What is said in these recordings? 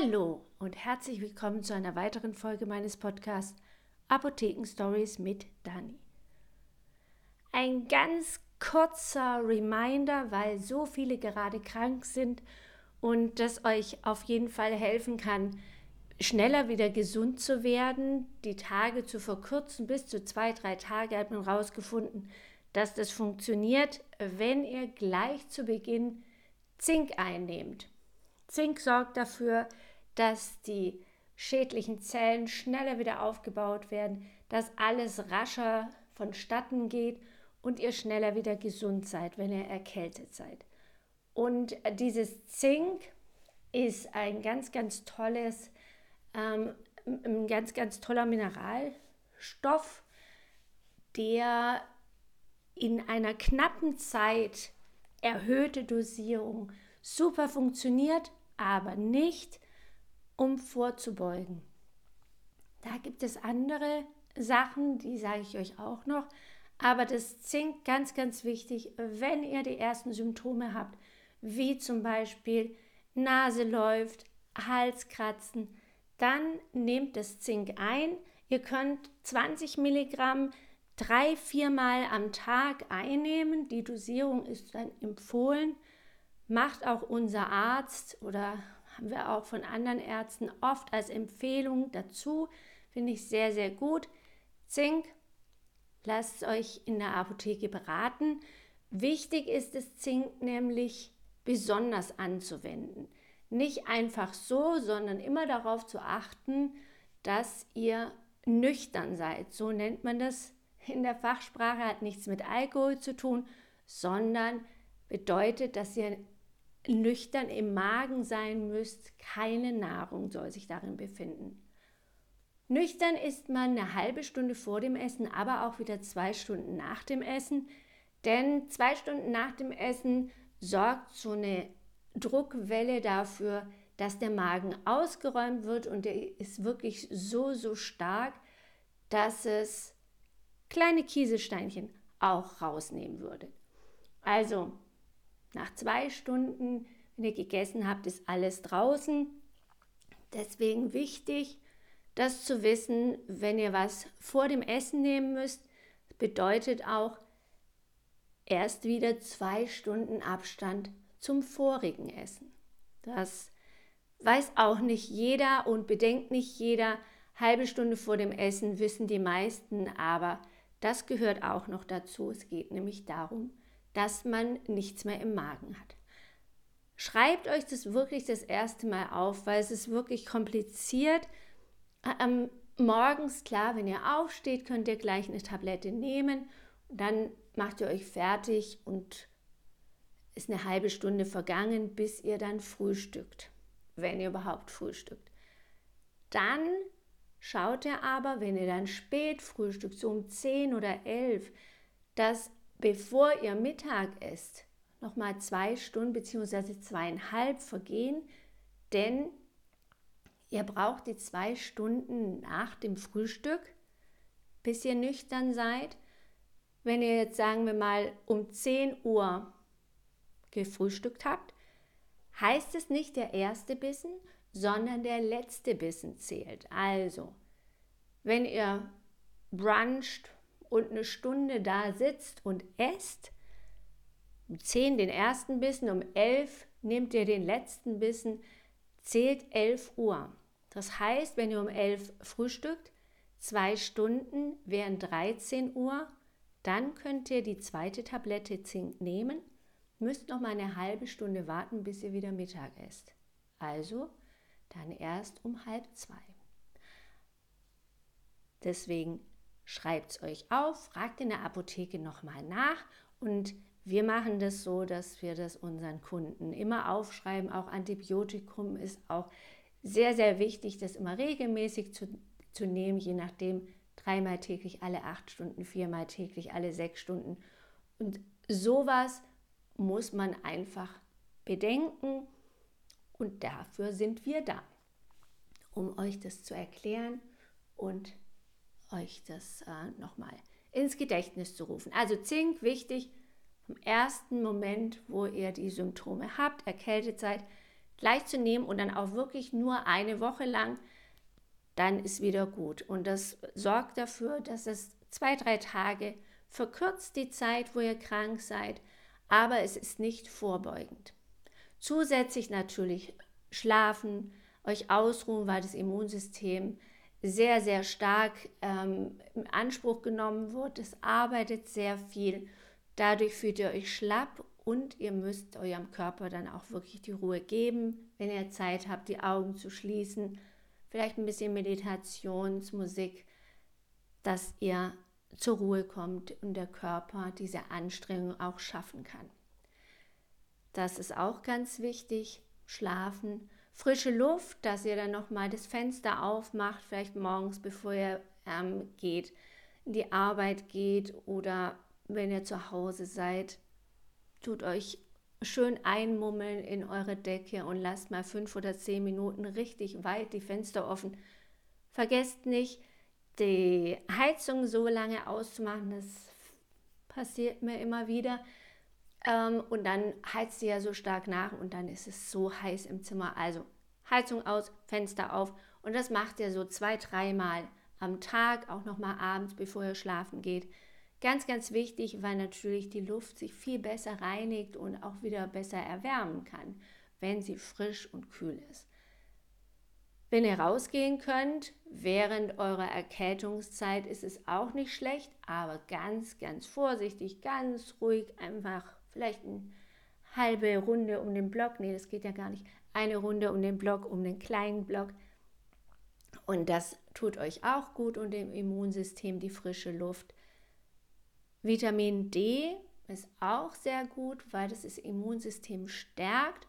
Hallo und herzlich willkommen zu einer weiteren Folge meines Podcasts Apotheken Stories mit Dani. Ein ganz kurzer Reminder, weil so viele gerade krank sind und das euch auf jeden Fall helfen kann, schneller wieder gesund zu werden, die Tage zu verkürzen. Bis zu zwei, drei Tage hat man herausgefunden, dass das funktioniert, wenn ihr gleich zu Beginn Zink einnehmt. Zink sorgt dafür, dass die schädlichen Zellen schneller wieder aufgebaut werden, dass alles rascher vonstatten geht und ihr schneller wieder gesund seid, wenn ihr erkältet seid. Und dieses Zink ist ein ganz, ganz tolles, ähm, ein ganz, ganz toller Mineralstoff, der in einer knappen Zeit erhöhte Dosierung super funktioniert aber nicht, um vorzubeugen. Da gibt es andere Sachen, die sage ich euch auch noch. Aber das Zink ganz, ganz wichtig, wenn ihr die ersten Symptome habt, wie zum Beispiel Nase läuft, Halskratzen, dann nehmt das Zink ein. Ihr könnt 20 Milligramm drei, viermal am Tag einnehmen. Die Dosierung ist dann empfohlen macht auch unser Arzt oder haben wir auch von anderen Ärzten oft als Empfehlung dazu. Finde ich sehr, sehr gut. Zink, lasst euch in der Apotheke beraten. Wichtig ist es, Zink nämlich besonders anzuwenden. Nicht einfach so, sondern immer darauf zu achten, dass ihr nüchtern seid. So nennt man das in der Fachsprache, hat nichts mit Alkohol zu tun, sondern bedeutet, dass ihr nüchtern im Magen sein müsst. Keine Nahrung soll sich darin befinden. Nüchtern ist man eine halbe Stunde vor dem Essen, aber auch wieder zwei Stunden nach dem Essen. Denn zwei Stunden nach dem Essen sorgt so eine Druckwelle dafür, dass der Magen ausgeräumt wird und der ist wirklich so, so stark, dass es kleine Kieselsteinchen auch rausnehmen würde. Also nach zwei Stunden, wenn ihr gegessen habt, ist alles draußen. Deswegen wichtig, das zu wissen, wenn ihr was vor dem Essen nehmen müsst, bedeutet auch erst wieder zwei Stunden Abstand zum vorigen Essen. Das weiß auch nicht jeder und bedenkt nicht jeder. Halbe Stunde vor dem Essen wissen die meisten, aber das gehört auch noch dazu. Es geht nämlich darum, dass man nichts mehr im Magen hat. Schreibt euch das wirklich das erste Mal auf, weil es ist wirklich kompliziert. Ähm, morgens, klar, wenn ihr aufsteht, könnt ihr gleich eine Tablette nehmen. Dann macht ihr euch fertig und ist eine halbe Stunde vergangen, bis ihr dann frühstückt, wenn ihr überhaupt frühstückt. Dann schaut ihr aber, wenn ihr dann spät frühstückt, so um 10 oder 11, dass bevor ihr Mittag esst, nochmal zwei Stunden bzw. zweieinhalb vergehen, denn ihr braucht die zwei Stunden nach dem Frühstück, bis ihr nüchtern seid. Wenn ihr jetzt sagen wir mal um 10 Uhr gefrühstückt habt, heißt es nicht der erste Bissen, sondern der letzte Bissen zählt. Also, wenn ihr bruncht und eine Stunde da sitzt und esst, um 10 den ersten Bissen, um 11 nehmt ihr den letzten Bissen, zählt 11 Uhr. Das heißt, wenn ihr um 11 frühstückt, zwei Stunden wären 13 Uhr, dann könnt ihr die zweite Tablette Zink nehmen, müsst noch mal eine halbe Stunde warten, bis ihr wieder Mittag esst. Also dann erst um halb zwei. Deswegen schreibt es euch auf, fragt in der Apotheke nochmal nach und wir machen das so, dass wir das unseren Kunden immer aufschreiben. Auch Antibiotikum ist auch sehr, sehr wichtig, das immer regelmäßig zu, zu nehmen, je nachdem dreimal täglich, alle acht Stunden, viermal täglich, alle sechs Stunden. Und sowas muss man einfach bedenken und dafür sind wir da, um euch das zu erklären und euch das äh, nochmal ins Gedächtnis zu rufen. Also Zink, wichtig, vom ersten Moment, wo ihr die Symptome habt, erkältet seid, gleich zu nehmen und dann auch wirklich nur eine Woche lang, dann ist wieder gut. Und das sorgt dafür, dass es zwei, drei Tage verkürzt die Zeit, wo ihr krank seid, aber es ist nicht vorbeugend. Zusätzlich natürlich schlafen, euch ausruhen, weil das Immunsystem sehr, sehr stark ähm, in Anspruch genommen wird. Es arbeitet sehr viel. Dadurch fühlt ihr euch schlapp und ihr müsst eurem Körper dann auch wirklich die Ruhe geben, wenn ihr Zeit habt, die Augen zu schließen. Vielleicht ein bisschen Meditationsmusik, dass ihr zur Ruhe kommt und der Körper diese Anstrengung auch schaffen kann. Das ist auch ganz wichtig. Schlafen frische Luft, dass ihr dann nochmal das Fenster aufmacht, vielleicht morgens, bevor ihr ähm, geht, in die Arbeit geht oder wenn ihr zu Hause seid. Tut euch schön einmummeln in eure Decke und lasst mal fünf oder zehn Minuten richtig weit die Fenster offen. Vergesst nicht, die Heizung so lange auszumachen, das passiert mir immer wieder. Ähm, und dann heizt sie ja so stark nach und dann ist es so heiß im Zimmer. Also Heizung aus, Fenster auf und das macht ihr so zwei, dreimal am Tag, auch nochmal abends, bevor ihr schlafen geht. Ganz, ganz wichtig, weil natürlich die Luft sich viel besser reinigt und auch wieder besser erwärmen kann, wenn sie frisch und kühl ist. Wenn ihr rausgehen könnt, während eurer Erkältungszeit ist es auch nicht schlecht, aber ganz, ganz vorsichtig, ganz ruhig, einfach vielleicht eine halbe Runde um den Block. Nee, das geht ja gar nicht. Eine Runde um den Block, um den kleinen Block. Und das tut euch auch gut und dem Immunsystem die frische Luft. Vitamin D ist auch sehr gut, weil das das Immunsystem stärkt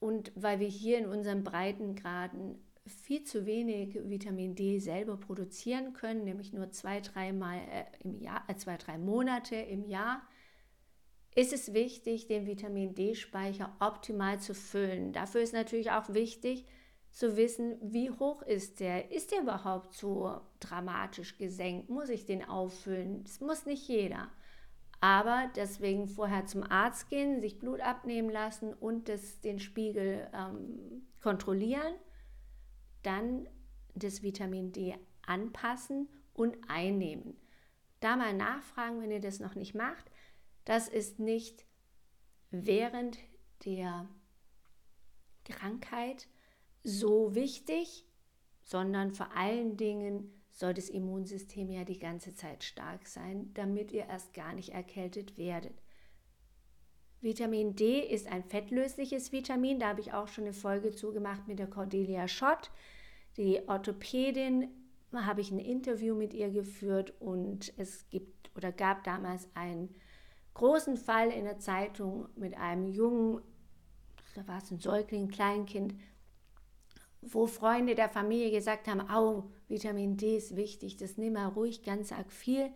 und weil wir hier in unseren Breitengraden viel zu wenig Vitamin D selber produzieren können, nämlich nur zwei, drei Mal äh, im Jahr, äh, zwei, drei Monate im Jahr, ist es wichtig, den Vitamin D-Speicher optimal zu füllen. Dafür ist natürlich auch wichtig zu wissen, wie hoch ist der? Ist der überhaupt so dramatisch gesenkt? Muss ich den auffüllen? Das muss nicht jeder. Aber deswegen vorher zum Arzt gehen, sich Blut abnehmen lassen und das, den Spiegel ähm, kontrollieren dann das Vitamin D anpassen und einnehmen. Da mal nachfragen, wenn ihr das noch nicht macht. Das ist nicht während der Krankheit so wichtig, sondern vor allen Dingen soll das Immunsystem ja die ganze Zeit stark sein, damit ihr erst gar nicht erkältet werdet. Vitamin D ist ein fettlösliches Vitamin. Da habe ich auch schon eine Folge zugemacht mit der Cordelia Schott. Die Orthopädin habe ich ein Interview mit ihr geführt und es gibt oder gab damals einen großen Fall in der Zeitung mit einem jungen, da war es ein Säugling, Kleinkind, wo Freunde der Familie gesagt haben, au, Vitamin D ist wichtig, das nimm mal ruhig ganz arg viel.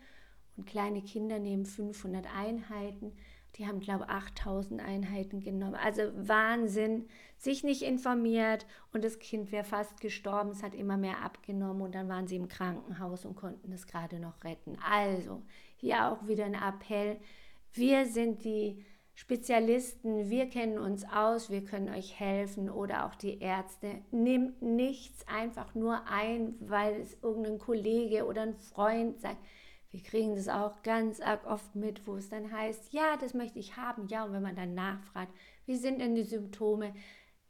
Und kleine Kinder nehmen 500 Einheiten. Die haben, glaube ich, 8000 Einheiten genommen. Also Wahnsinn, sich nicht informiert und das Kind wäre fast gestorben. Es hat immer mehr abgenommen und dann waren sie im Krankenhaus und konnten es gerade noch retten. Also hier auch wieder ein Appell. Wir sind die Spezialisten, wir kennen uns aus, wir können euch helfen. Oder auch die Ärzte. Nehmt nichts einfach nur ein, weil es irgendein Kollege oder ein Freund sagt. Wir kriegen das auch ganz arg oft mit, wo es dann heißt, ja, das möchte ich haben, ja, und wenn man dann nachfragt, wie sind denn die Symptome,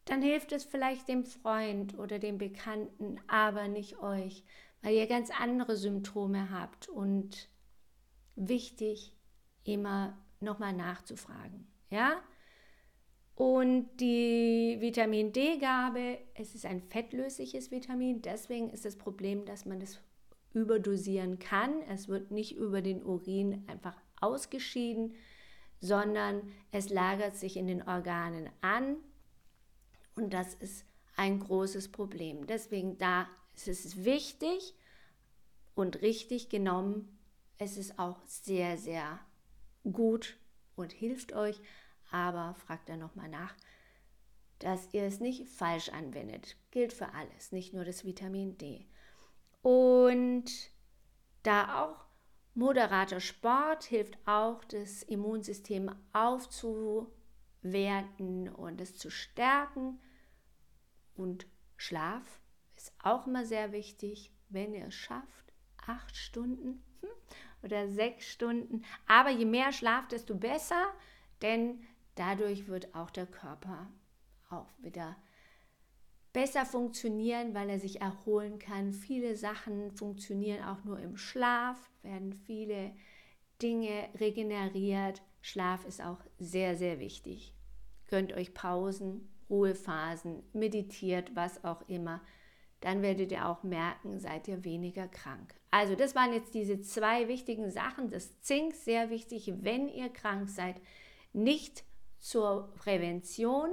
dann hilft es vielleicht dem Freund oder dem Bekannten, aber nicht euch, weil ihr ganz andere Symptome habt. Und wichtig, immer nochmal nachzufragen, ja? Und die Vitamin D-Gabe, es ist ein fettlösliches Vitamin, deswegen ist das Problem, dass man das überdosieren kann. Es wird nicht über den Urin einfach ausgeschieden, sondern es lagert sich in den Organen an und das ist ein großes Problem. Deswegen da ist es wichtig und richtig genommen. Es ist auch sehr, sehr gut und hilft euch, aber fragt dann nochmal nach, dass ihr es nicht falsch anwendet. Gilt für alles, nicht nur das Vitamin D. Und da auch moderater Sport hilft auch, das Immunsystem aufzuwerten und es zu stärken. Und Schlaf ist auch immer sehr wichtig, wenn ihr es schafft. Acht Stunden hm, oder sechs Stunden. Aber je mehr Schlaf, desto besser, denn dadurch wird auch der Körper auch wieder besser funktionieren, weil er sich erholen kann. Viele Sachen funktionieren auch nur im Schlaf, werden viele Dinge regeneriert. Schlaf ist auch sehr, sehr wichtig. Gönnt euch Pausen, Ruhephasen, meditiert, was auch immer. Dann werdet ihr auch merken, seid ihr weniger krank. Also das waren jetzt diese zwei wichtigen Sachen. Das Zink, sehr wichtig, wenn ihr krank seid. Nicht zur Prävention,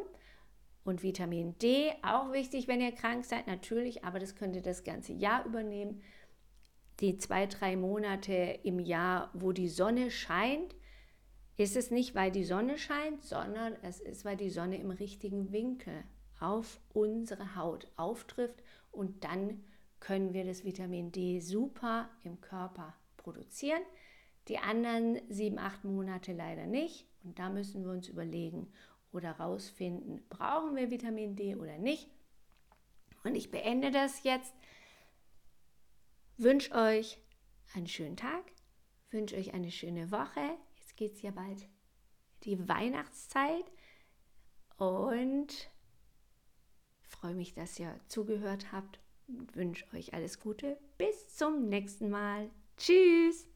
und Vitamin D, auch wichtig, wenn ihr krank seid, natürlich, aber das könnt ihr das ganze Jahr übernehmen. Die zwei, drei Monate im Jahr, wo die Sonne scheint, ist es nicht, weil die Sonne scheint, sondern es ist, weil die Sonne im richtigen Winkel auf unsere Haut auftrifft und dann können wir das Vitamin D super im Körper produzieren. Die anderen sieben, acht Monate leider nicht und da müssen wir uns überlegen, oder rausfinden, brauchen wir Vitamin D oder nicht. Und ich beende das jetzt. Wünsche euch einen schönen Tag, wünsche euch eine schöne Woche. Jetzt geht es ja bald die Weihnachtszeit und freue mich, dass ihr zugehört habt und wünsche euch alles Gute. Bis zum nächsten Mal. Tschüss.